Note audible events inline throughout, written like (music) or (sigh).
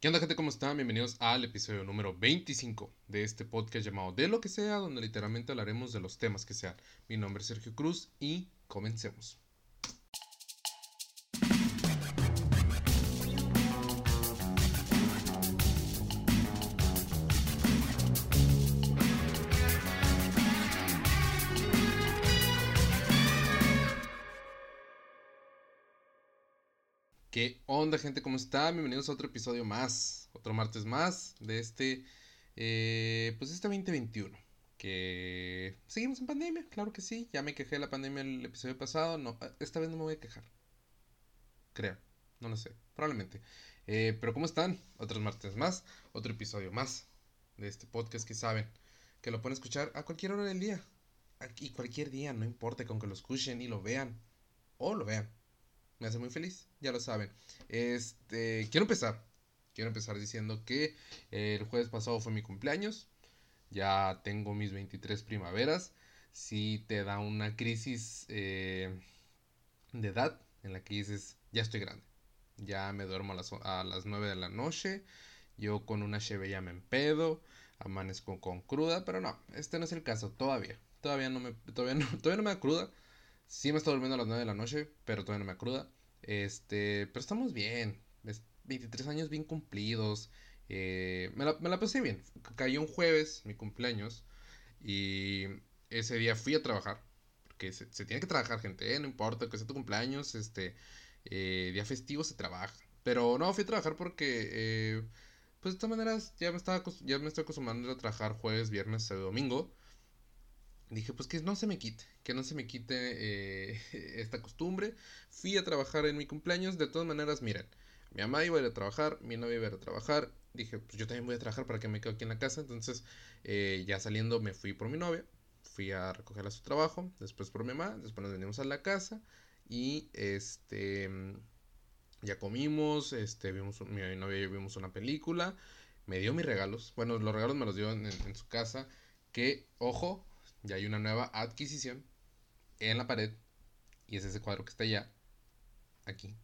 ¿Qué onda gente? ¿Cómo están? Bienvenidos al episodio número 25 de este podcast llamado De lo que sea, donde literalmente hablaremos de los temas que sean. Mi nombre es Sergio Cruz y comencemos. ¿Qué onda gente? ¿Cómo están? Bienvenidos a otro episodio más, otro martes más de este, eh, pues este 2021. Que seguimos en pandemia, claro que sí. Ya me quejé de la pandemia el episodio pasado. No, esta vez no me voy a quejar. Creo, no lo sé, probablemente. Eh, pero ¿cómo están? Otros martes más, otro episodio más de este podcast que saben que lo pueden escuchar a cualquier hora del día. Y cualquier día, no importa, con que lo escuchen y lo vean. O lo vean me hace muy feliz, ya lo saben. Este, quiero empezar. Quiero empezar diciendo que el jueves pasado fue mi cumpleaños. Ya tengo mis 23 primaveras. Si te da una crisis eh, de edad en la que dices, ya estoy grande. Ya me duermo a las, a las 9 de la noche. Yo con una cheve ya me empedo. Amanezco con cruda. Pero no, este no es el caso todavía. Todavía no me, todavía no, (laughs) todavía no me da cruda. Sí me estoy durmiendo a las 9 de la noche, pero todavía no me cruda. Este, pero estamos bien. 23 años bien cumplidos. Eh, me, la, me, la, pasé bien. Cayó un jueves, mi cumpleaños. Y ese día fui a trabajar. Porque se, tiene que trabajar, gente. ¿eh? No importa que sea tu cumpleaños. Este, eh, día festivo se trabaja. Pero no, fui a trabajar porque... Pues de todas maneras ya me, estaba, ya me estoy acostumbrando a trabajar jueves, viernes, sábado, domingo dije, pues que no se me quite, que no se me quite eh, (laughs) esta costumbre. Fui a trabajar en mi cumpleaños, de todas maneras, miren, mi mamá iba a ir a trabajar, mi novia iba a ir a trabajar, dije, pues yo también voy a trabajar para que me quede aquí en la casa, entonces eh, ya saliendo me fui por mi novia, fui a recogerla a su trabajo, después por mi mamá, después nos venimos a la casa y este ya comimos, este vimos mi novia y yo vimos una película, me dio mis regalos, bueno, los regalos me los dio en su casa, que ojo, ya hay una nueva adquisición en la pared. Y es ese cuadro que está allá. Aquí.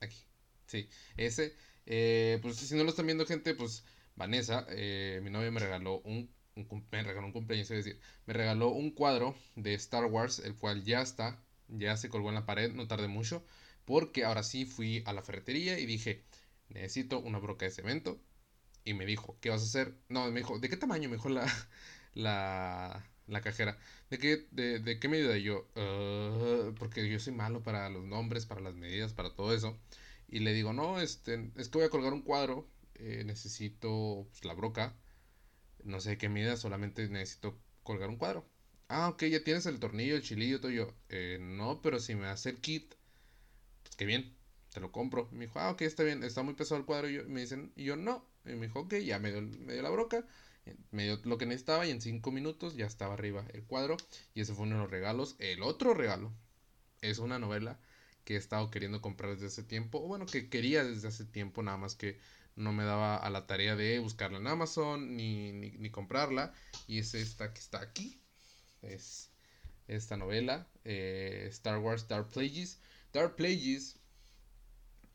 Aquí. Sí. Ese. Eh, pues si no lo están viendo, gente, pues Vanessa, eh, mi novia me regaló un, me regaló un cumpleaños, es decir, me regaló un cuadro de Star Wars, el cual ya está, ya se colgó en la pared, no tardé mucho, porque ahora sí fui a la ferretería y dije, necesito una broca de cemento. Y me dijo, ¿qué vas a hacer? No, me dijo, ¿de qué tamaño? Me dijo la, la, la cajera. ¿De qué, de, de qué medida? yo, uh, porque yo soy malo para los nombres, para las medidas, para todo eso. Y le digo, no, este, es que voy a colgar un cuadro, eh, necesito pues, la broca, no sé qué medida, solamente necesito colgar un cuadro. Ah, ok, ya tienes el tornillo, el chilillo, todo yo. Eh, no, pero si me hace el kit, pues qué bien, te lo compro. me dijo, ah, ok, está bien, está muy pesado el cuadro. Y, yo, me dicen, y yo no. Y me dijo, ok, ya me dio, me dio la broca me dio lo que necesitaba y en 5 minutos ya estaba arriba el cuadro. Y ese fue uno de los regalos. El otro regalo es una novela que he estado queriendo comprar desde hace tiempo. O bueno, que quería desde hace tiempo, nada más que no me daba a la tarea de buscarla en Amazon ni, ni, comprarla. Y es esta que está aquí. Es esta novela, eh, Star Wars Dark Plagueis. Dark Plagueis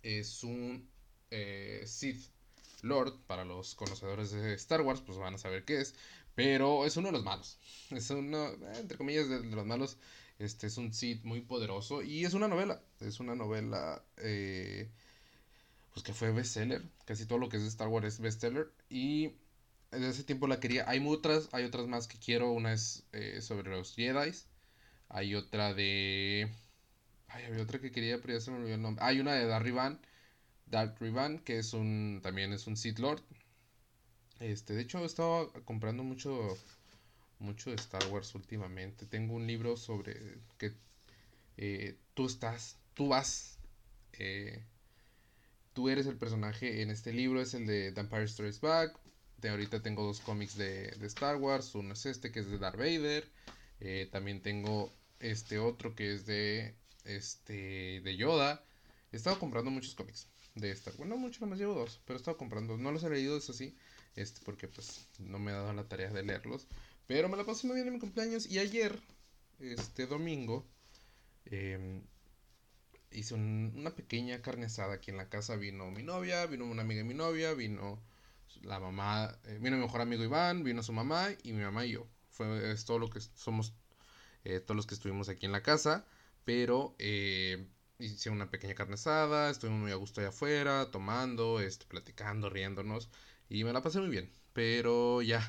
es un eh, Sith Lord, para los conocedores de Star Wars, pues van a saber qué es. Pero es uno de los malos. Es uno, entre comillas, de, los malos. Este es un Sith muy poderoso. Y es una novela. Es una novela. Eh, pues que fue bestseller. Casi todo lo que es de Star Wars es bestseller. Y desde ese tiempo la quería. Hay otras, hay otras más que quiero. Una es eh, sobre los Jedi. Hay otra de. Ay, había otra que quería, pero ya se me olvidó el nombre. Hay una de Darry Van Dark Rivan, que es un también es un Sith Lord. Este, de hecho, he estado comprando mucho mucho de Star Wars últimamente. Tengo un libro sobre que eh, tú estás, tú vas, eh, tú eres el personaje en este libro, es el de The Empire Strikes Back. De ahorita tengo dos cómics de, Star Wars, uno es este que es de Darth Vader. Eh, también tengo este otro que es de este de Yoda. He estado comprando muchos cómics de esta. Bueno, mucho más llevo dos, pero he estado comprando. No los he leído, eso sí, este, porque pues no me ha dado la tarea de leerlos. Pero me la pasé muy bien en mi cumpleaños y ayer, este domingo, em, hice una pequeña carne asada aquí en la casa. Vino mi novia, vino una amiga de mi novia, vino la mamá, eh, vino mi mejor amigo Iván, vino su mamá y mi mamá y yo. Fue es todo lo que somos, eh, todos los que estuvimos aquí en la casa. Pero eh, hice una pequeña carne asada, estuvimos muy a gusto allá afuera, tomando, este, platicando, riéndonos. Y me la pasé muy bien. Pero ya,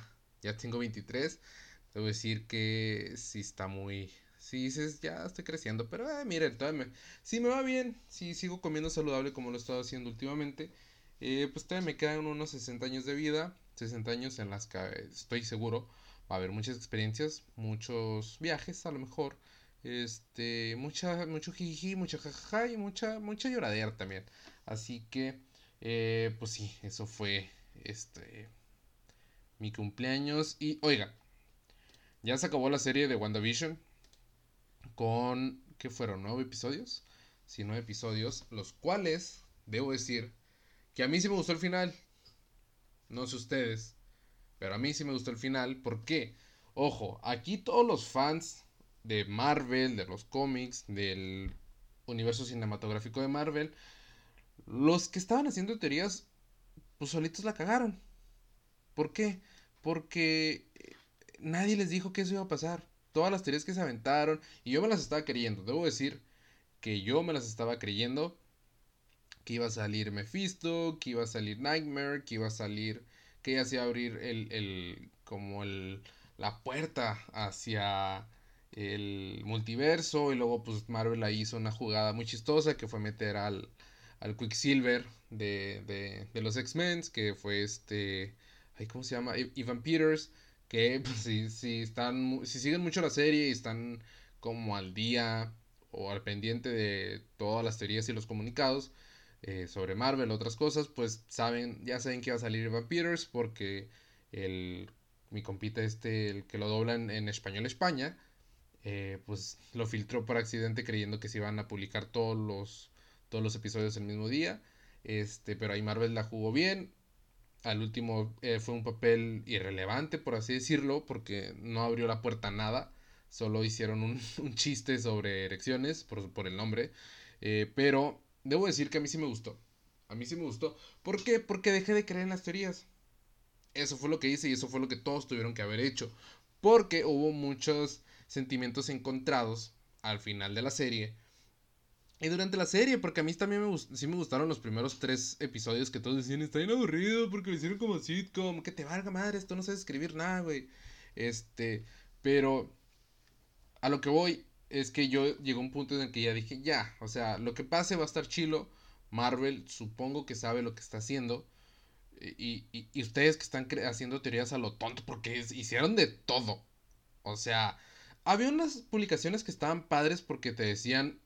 ya tengo 23. Debo decir que sí está muy... Sí dices, ya estoy creciendo. Pero eh, miren, todavía me... Sí me va bien. Sí sigo comiendo saludable como lo he estado haciendo últimamente. Eh, pues todavía me quedan unos 60 años de vida. 60 años en las que estoy seguro va a haber muchas experiencias, muchos viajes a lo mejor. Este, mucha, mucho jiji, mucha jajaja y mucha, mucha lloradera también. Así que, eh, pues sí, eso fue, este, mi cumpleaños. Y, oiga, ya se acabó la serie de WandaVision con, ¿qué fueron? ¿Nueve episodios? Sí, nueve episodios, los cuales, debo decir, que a mí sí me gustó el final. No sé ustedes, pero a mí sí me gustó el final. ¿Por qué? Ojo, aquí todos los fans de Marvel, de los cómics, del universo cinematográfico de Marvel, los que estaban haciendo teorías, pues solitos la cagaron. ¿Por qué? Porque eh, nadie les dijo que eso iba a pasar. Todas las teorías que se aventaron, y yo me las estaba creyendo. Debo decir que yo me las estaba creyendo. Que iba a salir Mephisto, que iba a salir Nightmare, que iba a salir. Que ya se iba a abrir el. el como el. la puerta hacia el multiverso y luego pues Marvel ahí hizo una jugada muy chistosa que fue meter al, al Quicksilver de, de, de los X-Men, que fue este, ¿cómo se llama? Ivan Peters, que pues, si, si, están, si siguen mucho la serie y están como al día o al pendiente de todas las teorías y los comunicados eh, sobre Marvel, otras cosas, pues saben, ya saben que va a salir Ivan Peters porque el, mi compita este, el que lo doblan en español España, eh, pues lo filtró por accidente creyendo que se iban a publicar todos los, todos los episodios el mismo día. Este, pero ahí Marvel la jugó bien. Al último eh, fue un papel irrelevante, por así decirlo, porque no abrió la puerta a nada. Solo hicieron (laughs) un, chiste sobre erecciones por, por el nombre. Eh, pero debo decir que a mí sí me gustó. A mí sí me gustó. ¿Por qué? Porque dejé de creer en las teorías. Eso fue lo que hice y eso fue lo que todos tuvieron que haber hecho. Porque hubo muchos sentimientos encontrados al final de la serie. Y durante la serie, porque a mí también me, sí me gustaron los primeros tres episodios que todos decían, está bien aburrido porque lo hicieron como sitcom, que te valga madre, esto no sé escribir nada, güey. Este, pero a lo que voy es que yo llegó un punto en el que ya dije, ya, o sea, lo que pase va a estar chilo. Marvel supongo que sabe lo que está haciendo. Y, y, y ustedes que están haciendo teorías a lo tonto, porque hicieron de todo. O sea, había unas publicaciones que estaban padres porque te decían,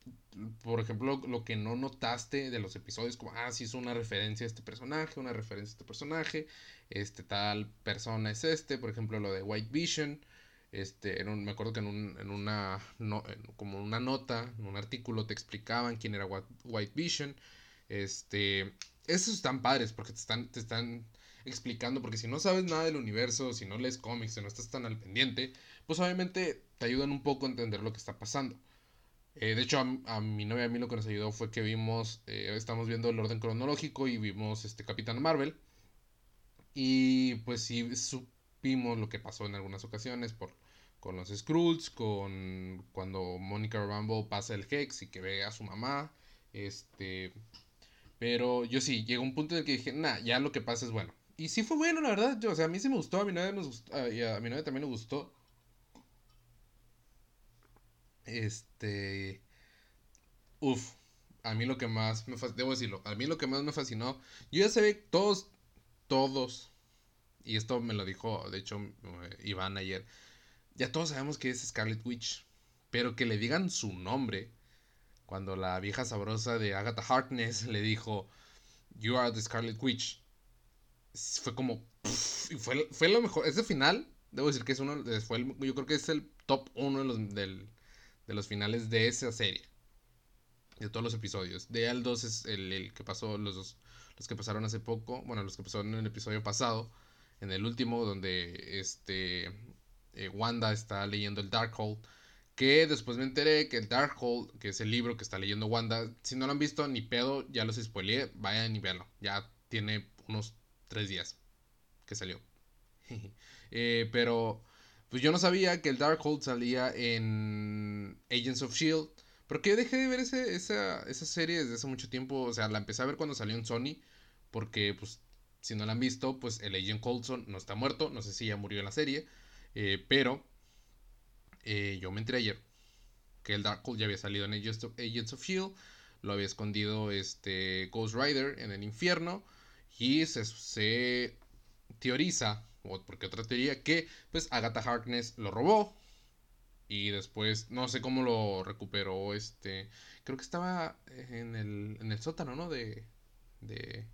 por ejemplo, lo que no notaste de los episodios, como, ah, sí es una referencia a este personaje, una referencia a este personaje, este tal persona es este, por ejemplo, lo de White Vision, este, en me acuerdo que en, un, en una, no, como una nota, en un artículo te explicaban quién era White Vision, este, esos están padres porque te están, te están explicando, porque si no sabes nada del universo, si no lees cómics, si no estás tan al pendiente, pues obviamente te ayudan un poco a entender lo que está pasando. Eh, de hecho, a, mi novia a mí lo que nos ayudó fue que vimos, eh, estamos viendo el orden cronológico y vimos este Capitán Marvel. Y pues sí supimos lo que pasó en algunas ocasiones por, con los Skrulls, con cuando Mónica Rambo pasa el Hex y que ve a su mamá. Este, pero yo sí, llegó un punto en el que dije, nah, ya lo que pasa es bueno. Y sí fue bueno, la verdad. Yo, o sea, a mí sí me gustó, a mi novia, nos a, a mi novia también le gustó. Este. Uf. A mí lo que más me debo decirlo, a mí lo que más me fascinó, yo ya sé, todos, todos, y esto me lo dijo, de hecho, eh, Iván ayer, ya todos sabemos que es Scarlet Witch, pero que le digan su nombre, cuando la vieja sabrosa de Agatha Harkness le dijo, You are the Scarlet Witch, fue como, fue, fue lo mejor, ese final, debo decir que es uno, fue yo creo que es el top uno de los, del, de los finales de esa serie. De todos los episodios. De al 2 es el, que pasó, los dos, los que pasaron hace poco, bueno, los que pasaron en el episodio pasado, en el último, donde este eh, Wanda está leyendo el Darkhold, Que después me enteré que Darkhold, que es el libro que está leyendo Wanda, si no lo han visto, ni pedo, ya los spoileé, vayan y véanlo. Ya tiene unos tres días que salió. (laughs) Eh, pero, pues yo no sabía que el Darkhold salía en Agents of Shield. Porque yo dejé de ver ese, esa, esa serie desde hace mucho tiempo. O sea, la empecé a ver cuando salió en Sony. Porque, pues, si no la han visto, pues el Agent Coulson no está muerto. No sé si ya murió en la serie. Eh, pero eh, yo me enteré ayer que el Darkhold ya había salido en Agents of, Agents of Shield. Lo había escondido este Ghost Rider en el infierno. Y se, se teoriza, o porque otra teoría, que pues Agatha Harkness lo robó. Y después, no sé cómo lo recuperó. Este. Creo que estaba en el, en el sótano, ¿no? De. De.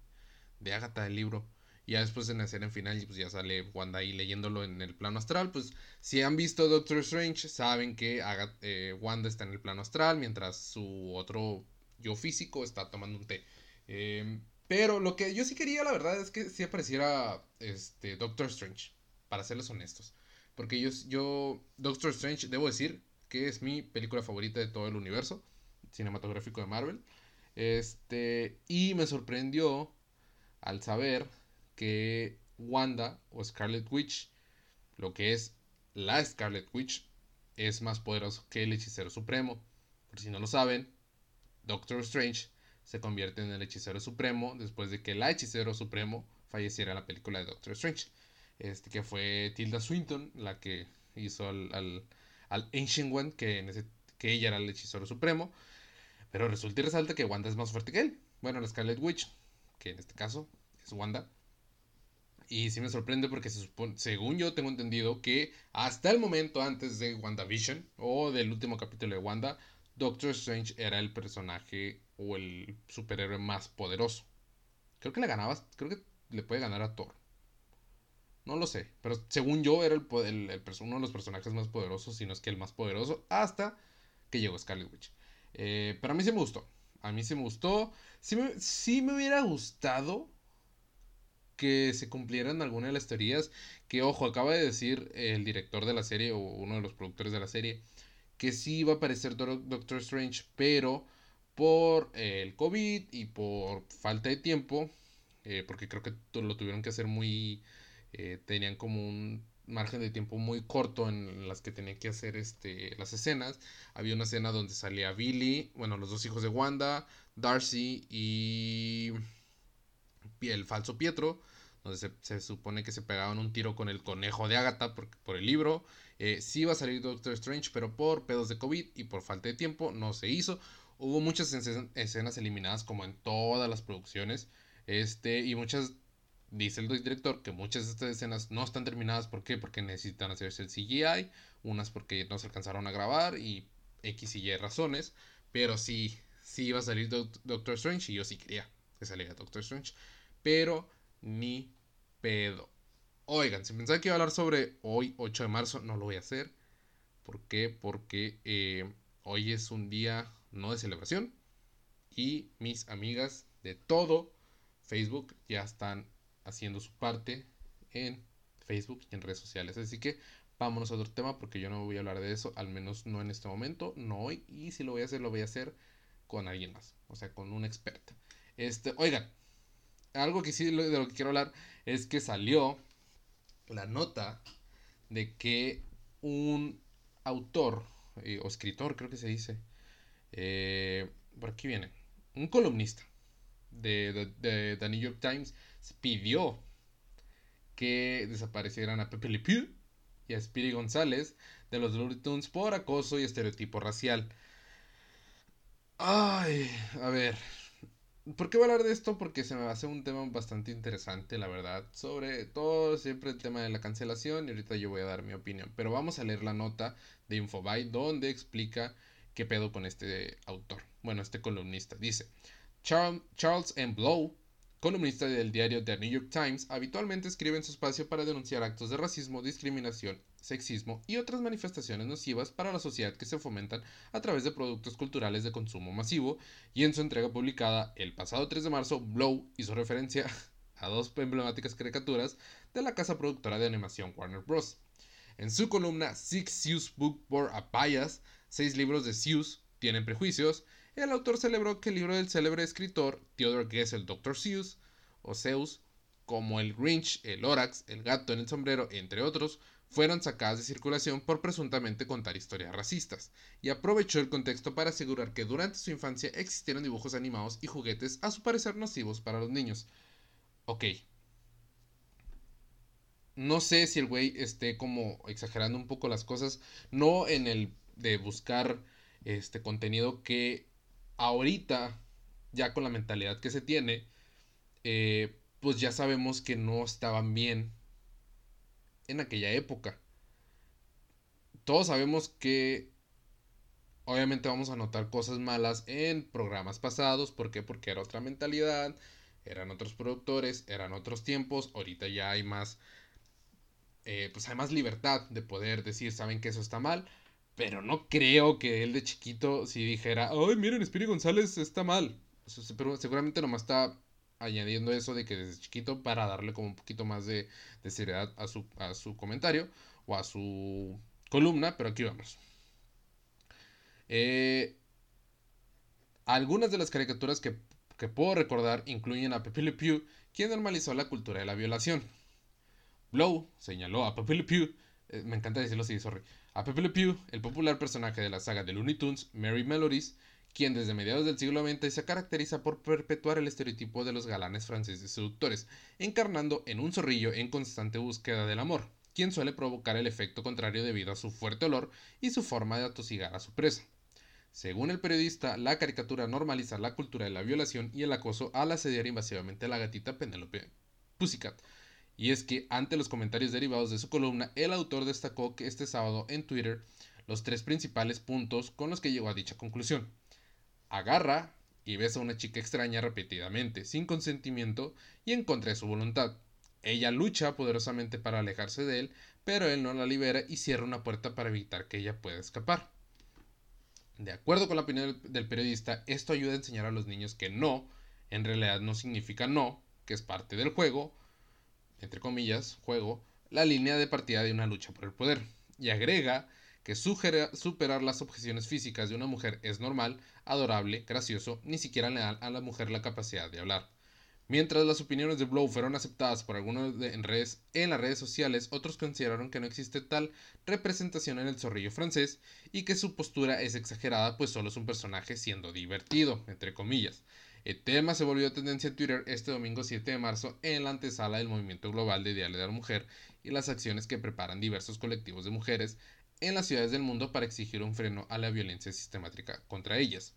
De Agatha, el libro. Y ya después en la en final, pues ya sale Wanda ahí leyéndolo en el plano astral. Pues si han visto Doctor Strange, saben que eh, Wanda está en el plano astral, mientras su otro yo físico está tomando un té. Em, pero lo que yo sí quería, la verdad, es que sí apareciera este, Doctor Strange, para serles honestos. Porque yo, yo, Doctor Strange, debo decir que es mi película favorita de todo el universo cinematográfico de Marvel. Este, y me sorprendió al saber que Wanda o Scarlet Witch, lo que es la Scarlet Witch, es más poderoso que el hechicero supremo. Por si no lo saben, Doctor Strange se convierte en el hechicero supremo después de que el hechicero supremo falleciera en la película de Doctor Strange. Este que fue Tilda Swinton la que hizo al, al, Ancient One, que, en ese, que ella era el hechicero supremo. Pero resulta y resalta que Wanda es más fuerte que él. Bueno, la Scarlet Witch, que en este caso es Wanda, y sí me sorprende porque se supone, según yo tengo entendido que hasta el momento antes de WandaVision o del último capítulo de Wanda, Doctor Strange era el personaje o el superhéroe más poderoso. Creo que le ganabas, creo que le puede ganar a Thor. No lo sé, pero según yo era el, uno de los personajes más poderosos, si no es que el más poderoso, hasta que llegó Scarlet Witch. Eh, pero a mí sí me gustó. A mí sí me gustó. Sí me, sí me hubiera gustado que se cumplieran algunas de las teorías que, ojo, acaba de decir el director de la serie o uno de los productores de la serie que sí iba a aparecer Doctor Strange, pero por el COVID y por falta de tiempo, eh, porque creo que lo tuvieron que hacer muy, eh, tenían como un margen de tiempo muy corto en las que tenían que hacer este, las escenas. Había una escena donde salía Billy, bueno, los dos hijos de Wanda, Darcy y el falso Pietro, donde se, supone que se pegaban un tiro con el conejo de Agatha por, el libro. Eh, sí iba a salir Doctor Strange, pero por pedos de COVID y por falta de tiempo no se hizo. Hubo muchas escenas eliminadas como en todas las producciones. Este, y muchas, dice el director, que muchas de estas escenas no están terminadas. ¿Por qué? Porque necesitan hacerse el CGI. Unas porque no se alcanzaron a grabar y X y Y razones. Pero sí, sí iba a salir Doctor Strange y yo sí quería que saliera Doctor Strange pero ni pedo. Oigan, si pensaba que iba a hablar sobre hoy, 8 de marzo, no lo voy a hacer. ¿Por qué? Porque eh, hoy es un día no de celebración y mis amigas de todo Facebook ya están haciendo su parte en Facebook y en redes sociales. Así que vámonos a otro tema porque yo no voy a hablar de eso, al menos no en este momento, no hoy. Y si lo voy a hacer, lo voy a hacer con alguien más, o sea, con un experto. Este, oigan, algo que sí de lo que quiero hablar es que salió la nota de que un autor eh, o escritor, creo que se dice, eh, por aquí viene, un columnista de, de, The New York Times pidió que desaparecieran a Pepe Le Pew y a Speedy González de los Looney Tunes por acoso y estereotipo racial. Ay, a ver, ¿Por qué voy a hablar de esto? Porque se me hace un tema bastante interesante, la verdad. Sobre todo siempre el tema de la cancelación y ahorita yo voy a dar mi opinión. Pero vamos a leer la nota de Infobae donde explica qué pedo con este autor. Bueno, este columnista. Dice, Charles M. Blow columnista del diario The New York Times, habitualmente escribe en su espacio para denunciar actos de racismo, discriminación, sexismo y otras manifestaciones nocivas para la sociedad que se fomentan a través de productos culturales de consumo masivo, y en su entrega publicada el pasado 3 de marzo, Blow hizo referencia (laughs) a dos emblemáticas caricaturas de la casa productora de animación Warner Bros. En su columna Six Seuss Book for a Bias, seis libros de Seuss tienen prejuicios, el autor celebró que el libro del célebre escritor Theodore Gessel, Dr. Seuss, o Seuss, como el Grinch, el Lorax, el gato en el sombrero, entre otros, fueron sacadas de circulación por presuntamente contar historias racistas, y aprovechó el contexto para asegurar que durante su infancia existieron dibujos animados y juguetes a su parecer nocivos para los niños. Ok. No sé si el güey esté como exagerando un poco las cosas, no en el de buscar este contenido que ahorita, ya con la mentalidad que se tiene, eh, pues ya sabemos que no estaban bien en aquella época. Todos sabemos que obviamente vamos a notar cosas malas en programas pasados. ¿Por qué? Porque era otra mentalidad, eran otros productores, eran otros tiempos. Ahorita ya hay más, eh, pues hay más libertad de poder decir, saben que eso está mal. Pero no creo que él de chiquito si dijera, ay, miren, Espíritu González está mal. Pero seguramente nomás está añadiendo eso de que desde chiquito para darle como un poquito más de, seriedad a su, a su comentario o a su columna, pero aquí vamos. Eh, algunas de las caricaturas que, puedo recordar incluyen a Pepe Le Pew, quien normalizó la cultura de la violación. Blow señaló a Pepe Le Pew, eh, me encanta decirlo así, sorry, a Pepe Le Pew, el popular personaje de la saga de Looney Tunes, Mary Melodies, quien desde mediados del siglo XX se caracteriza por perpetuar el estereotipo de los galanes franceses seductores, encarnando en un zorrillo en constante búsqueda del amor, quien suele provocar el efecto contrario debido a su fuerte olor y su forma de atosigar a su presa. Según el periodista, la caricatura normaliza la cultura de la violación y el acoso al asediar invasivamente a la gatita Penelope Pussycat. Y es que, ante los comentarios derivados de su columna, el autor destacó que este sábado en Twitter los tres principales puntos con los que llegó a dicha conclusión agarra y besa a una chica extraña repetidamente, sin consentimiento y en contra de su voluntad. Ella lucha poderosamente para alejarse de él, pero él no la libera y cierra una puerta para evitar que ella pueda escapar. De acuerdo con la opinión del periodista, esto ayuda a enseñar a los niños que no, en realidad no significa no, que es parte del juego, entre comillas, juego, la línea de partida de una lucha por el poder. Y agrega que superar las objeciones físicas de una mujer es normal, adorable, gracioso, ni siquiera le da a la mujer la capacidad de hablar. Mientras las opiniones de Blow fueron aceptadas por algunos en, redes, en las redes sociales, otros consideraron que no existe tal representación en el zorrillo francés y que su postura es exagerada pues solo es un personaje siendo divertido, entre comillas. El tema se volvió tendencia en Twitter este domingo 7 de marzo en la antesala del movimiento global de Diario de la Mujer y las acciones que preparan diversos colectivos de mujeres en las ciudades del mundo para exigir un freno a la violencia sistemática contra ellas.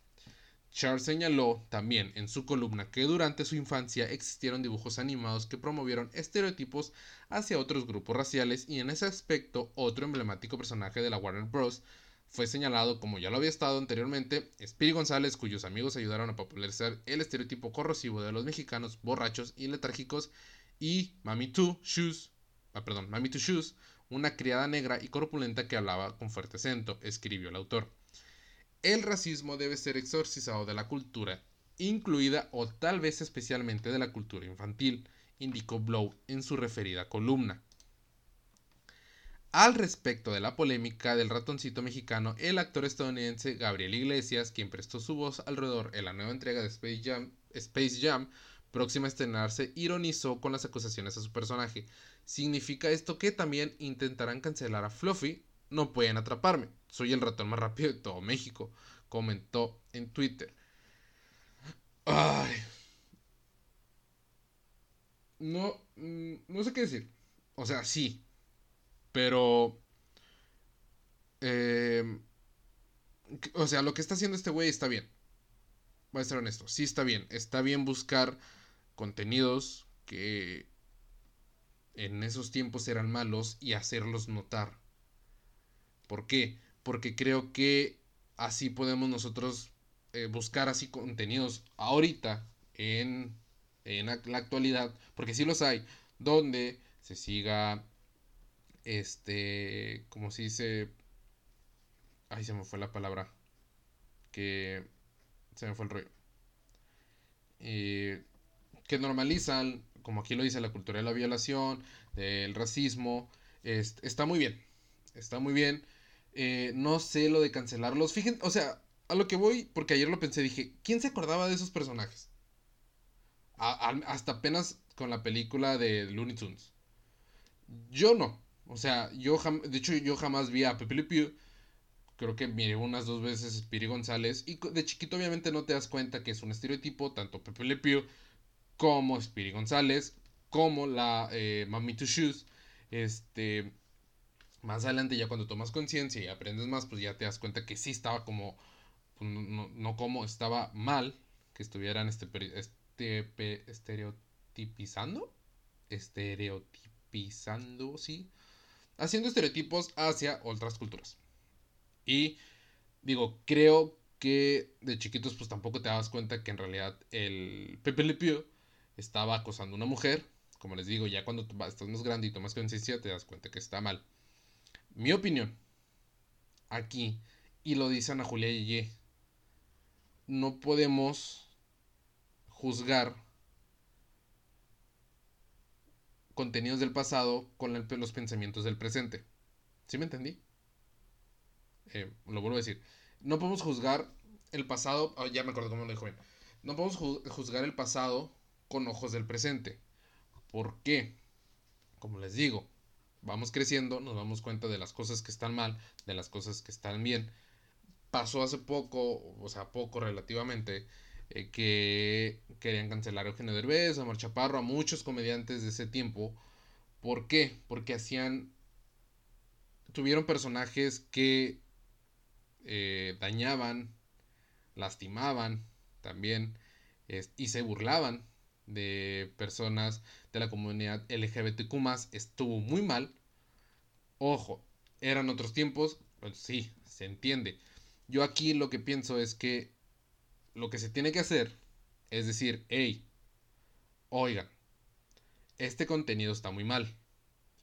Charles señaló también en su columna que durante su infancia existieron dibujos animados que promovieron estereotipos hacia otros grupos raciales y en ese aspecto otro emblemático personaje de la Warner Bros. Fue señalado como ya lo había estado anteriormente, Speedy González cuyos amigos ayudaron a popularizar el estereotipo corrosivo de los mexicanos borrachos y letárgicos y Mami Two Shoes, ah, perdón, Mami Two Shoes, una criada negra y corpulenta que hablaba con fuerte acento, escribió el autor. El racismo debe ser exorcizado de la cultura, incluida o tal vez especialmente de la cultura infantil, indicó Blow en su referida columna. Al respecto de la polémica del ratoncito mexicano, el actor estadounidense Gabriel Iglesias, quien prestó su voz alrededor en la nueva entrega de Space Jam, Space Jam próxima a estrenarse, ironizó con las acusaciones a su personaje, ¿Significa esto que también intentarán cancelar a Fluffy? No pueden atraparme. Soy el ratón más rápido de todo México, comentó en Twitter. Ay. No, mm, no sé qué decir. O sea, sí. Pero... Eh, o sea, lo que está haciendo este güey está bien. Voy a ser honesto. Sí está bien. Está bien buscar contenidos que en esos tiempos eran malos y hacerlos notar. ¿Por qué? Porque creo que así podemos nosotros eh, buscar así contenidos ahorita en, en la actualidad, porque sí los hay, donde se siga, este, como se dice, ay se me fue la palabra, que se me fue el rollo, eh, que normalizan como aquí lo dice la cultura de la violación, del racismo, está muy bien. está muy bien. Eh, no sé lo de cancelarlos. Fíjense, o sea, a lo que voy, porque ayer lo pensé, dije, ¿quién se acordaba de esos personajes? hasta apenas con la película de Looney Tunes. Yo no. O sea, yo de hecho yo jamás vi a Pepe Le Pew. Creo que miré unas dos veces Spiri González. Y de chiquito obviamente no te das cuenta que es un estereotipo, tanto Pepe Le Pew como Spiri González, como la eh, Mami Two Shoes. Este, más adelante ya cuando tomas conciencia y aprendes más, pues ya te das cuenta que sí estaba como, pues, no, como, estaba mal que estuvieran este, este, estereotipizando, estereotipizando, sí, haciendo estereotipos hacia otras culturas. Y digo, creo que de chiquitos pues tampoco te das cuenta que en realidad el Pepe Le Pew estaba acosando a una mujer. Como les digo, ya cuando estás más grande y tomas conciencia te das cuenta que está mal. Mi opinión, aquí, y lo dice Ana Julia Yeye, no podemos juzgar contenidos del pasado con los pensamientos del presente. ¿Sí me entendí? Eh, lo vuelvo a decir. No podemos juzgar el pasado. Oh, ya me acuerdo cómo lo dijo bien. No podemos juzgar el pasado con ojos del presente. ¿Por qué? Como les digo, vamos creciendo, nos damos cuenta de las cosas que están mal, de las cosas que están bien. Pasó hace poco, o sea, poco relativamente, eh, que querían cancelar a Eugenio Derbez, a Mar Chaparro, a muchos comediantes de ese tiempo. ¿Por qué? Porque hacían. Tuvieron personajes que eh, dañaban, lastimaban también y se burlaban de personas de la comunidad LGBTQ estuvo muy mal. Ojo, eran otros tiempos, pues sí, se entiende. Yo aquí lo que pienso es que lo que se tiene que hacer es decir, hey, oigan, este contenido está muy mal.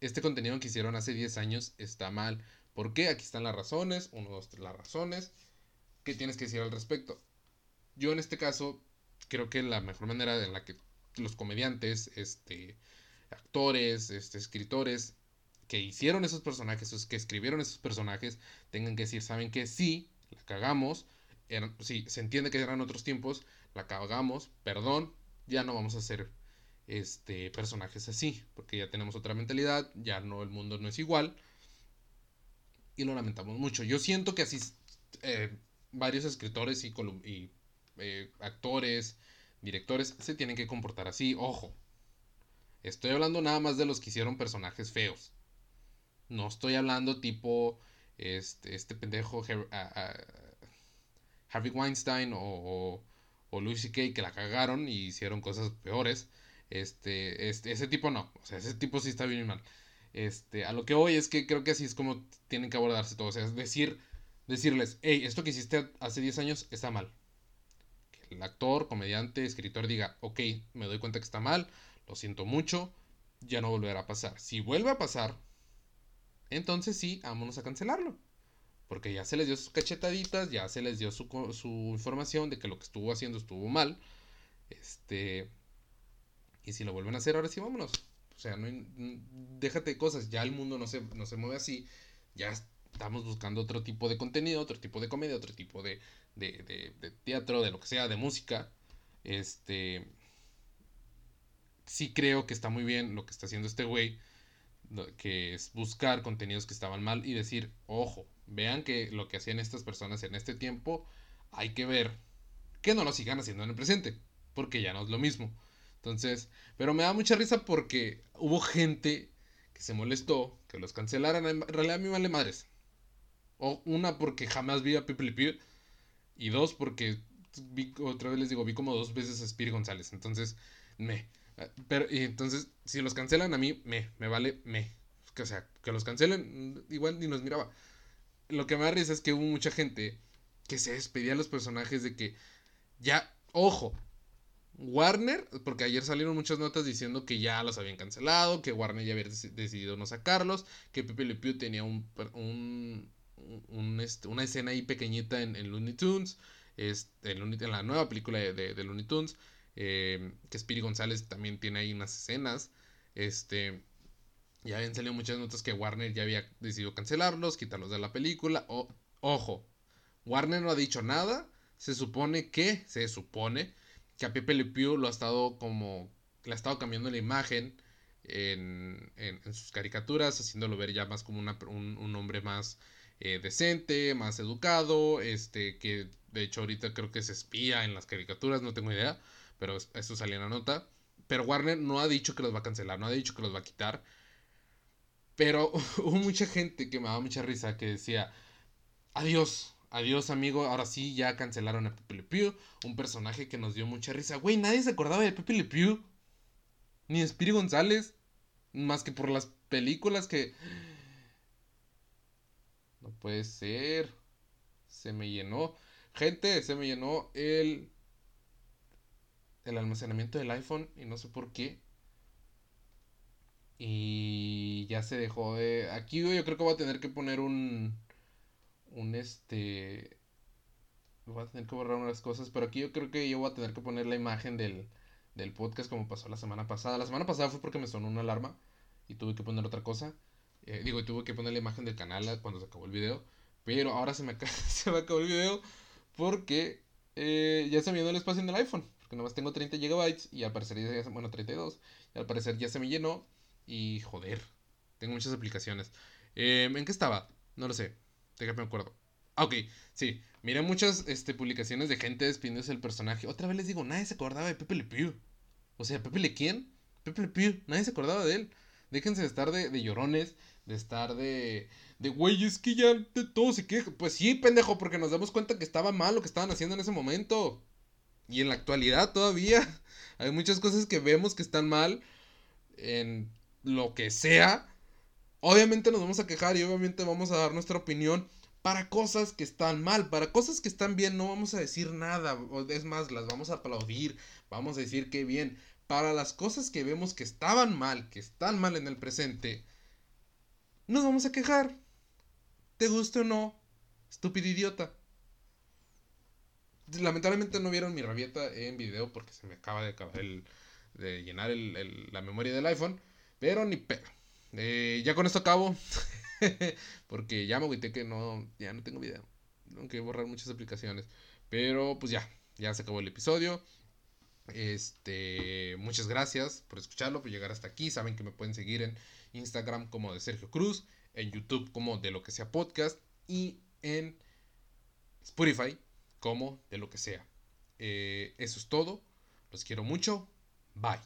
Este contenido que hicieron hace 10 años está mal. ¿Por qué? Aquí están las razones, uno, dos, tres, las razones. ¿Qué tienes que decir al respecto? Yo en este caso creo que la mejor manera en la que los comediantes, este, actores, este, escritores que hicieron esos personajes, que escribieron esos personajes, tengan que decir, saben que sí, la cagamos, sí, se entiende que eran otros tiempos, la cagamos, perdón, ya no vamos a hacer este, personajes así, porque ya tenemos otra mentalidad, ya no, el mundo no es igual, y lo lamentamos mucho. Yo siento que así eh, varios escritores y, y eh, actores, directores se tienen que comportar así. Ojo, estoy hablando nada más de los que hicieron personajes feos. No estoy hablando tipo este, este pendejo Harvey Weinstein o, o, C.K. que la cagaron y hicieron cosas peores. Este, este, ese tipo no. O sea, ese tipo sí está bien mal. Este, a lo que voy es que creo que así es como tienen que abordarse todo. O sea, es decir, decirles, hey, esto que hiciste hace 10 años está mal el actor, comediante, escritor diga, ok, me doy cuenta que está mal, lo siento mucho, ya no volverá a pasar. Si vuelve a pasar, entonces sí, vámonos a cancelarlo. Porque ya se les dio sus cachetaditas, ya se les dio su, su información de que lo que estuvo haciendo estuvo mal. Este. Y si lo vuelven a hacer, ahora sí vámonos. O sea, no, déjate de cosas. Ya el mundo no se, no se mueve así. Ya estamos buscando otro tipo de contenido, otro tipo de comedia, otro tipo de, de, de, teatro, de lo que sea, de música, este, sí creo que está muy bien lo que está haciendo este güey, que es buscar contenidos que estaban mal y decir, ojo, vean que lo que hacían estas personas en este tiempo, hay que ver que no lo sigan haciendo en el presente, porque ya no es lo mismo. Entonces, pero me da mucha risa porque hubo gente que se molestó que los cancelaran. En realidad a mí vale madres. O una porque jamás vi a People Pew y dos, porque vi, otra vez les digo, vi como dos veces a Spirit González. Entonces, me. Pero, y entonces, si los cancelan a mí, me, me vale, me. O sea, que los cancelen, igual ni los miraba. Lo que me da risa es que hubo mucha gente que se despedía a los personajes de que ya, ojo, Warner, porque ayer salieron muchas notas diciendo que ya los habían cancelado, que Warner ya había decidido no sacarlos, que Pepe Le Pew tenía un, un este, una escena ahí pequeñita en, Looney Tunes, este, en, la nueva película de, Looney Tunes, eh, que Spiri González también tiene ahí unas escenas, este, Ya habían salido muchas notas que Warner ya había decidido cancelarlos, quitarlos de la película. O, ojo, Warner no ha dicho nada. Se supone que, se supone que a Pepe Le Pew lo ha estado como, le ha estado cambiando la imagen en, en, sus caricaturas, haciéndolo ver ya más como un, un, hombre más eh, decente, más educado, este, que de hecho ahorita creo que se espía en las caricaturas, no tengo idea, pero eso salía en la nota. Pero Warner no ha dicho que los va a cancelar, no ha dicho que los va a quitar. Pero (laughs) hubo mucha gente que me daba mucha risa que decía, adiós, adiós amigo, ahora sí ya cancelaron a Pepe Le Pew, un personaje que nos dio mucha risa. Güey, nadie se acordaba de Pepe Le Pew, ni de Spiri González, más que por las películas que... No puede ser. Se me llenó. Gente, se me llenó el... El almacenamiento del iPhone y no sé por qué. Y ya se dejó de... Aquí yo creo que voy a tener que poner un... Un este... Voy a tener que borrar unas cosas, pero aquí yo creo que yo voy a tener que poner la imagen del, del podcast como pasó la semana pasada. La semana pasada fue porque me sonó una alarma y tuve que poner otra cosa. Eh, digo, tuve que poner la imagen del canal cuando se acabó el video. Pero ahora se me, (laughs) se me acabó el video porque eh, ya se me llenó el espacio en el iPhone. Porque nomás tengo 30 GB y al parecer ya, bueno, 32. Y al parecer ya se me llenó. Y joder, tengo muchas aplicaciones. Em, ¿En qué estaba? No lo sé. Déjame me acuerdo. Ah, ok, sí. Miré muchas este, publicaciones de gente despidiéndose del personaje. Otra vez les digo, nadie se acordaba de Pepe Le Pew. O sea, ¿Pepe Le quién? Pepe Le Pew. Nadie se acordaba de él. Déjense de estar de, de llorones, de estar de... De, güey, es que ya de todo se queja. Pues sí, pendejo, porque nos damos cuenta que estaba mal lo que estaban haciendo en ese momento. Y en la actualidad todavía. (laughs) Hay muchas cosas que vemos que están mal. En lo que sea, obviamente nos vamos a quejar y obviamente vamos a dar nuestra opinión para cosas que están mal, para cosas que están bien no vamos a decir nada, es más, las vamos a aplaudir, vamos a decir que bien, para las cosas que vemos que estaban mal, que están mal en el presente, nos vamos a quejar, te guste o no, estúpido idiota. Lamentablemente no vieron mi rabieta en video porque se me acaba de, acabar el, de llenar la memoria del iPhone. Pero ni pedo. Eh, ya con esto acabo. (laughs) porque ya me agüité que no, ya no tengo video. Tengo que borrar muchas aplicaciones. Pero pues ya, ya se acabó el episodio. Este, muchas gracias por escucharlo, por llegar hasta aquí. Saben que me pueden seguir en Instagram como de Sergio Cruz, en YouTube como de lo que sea podcast y en Spotify como de lo que sea. Eh, eso es todo. Los quiero mucho. Bye.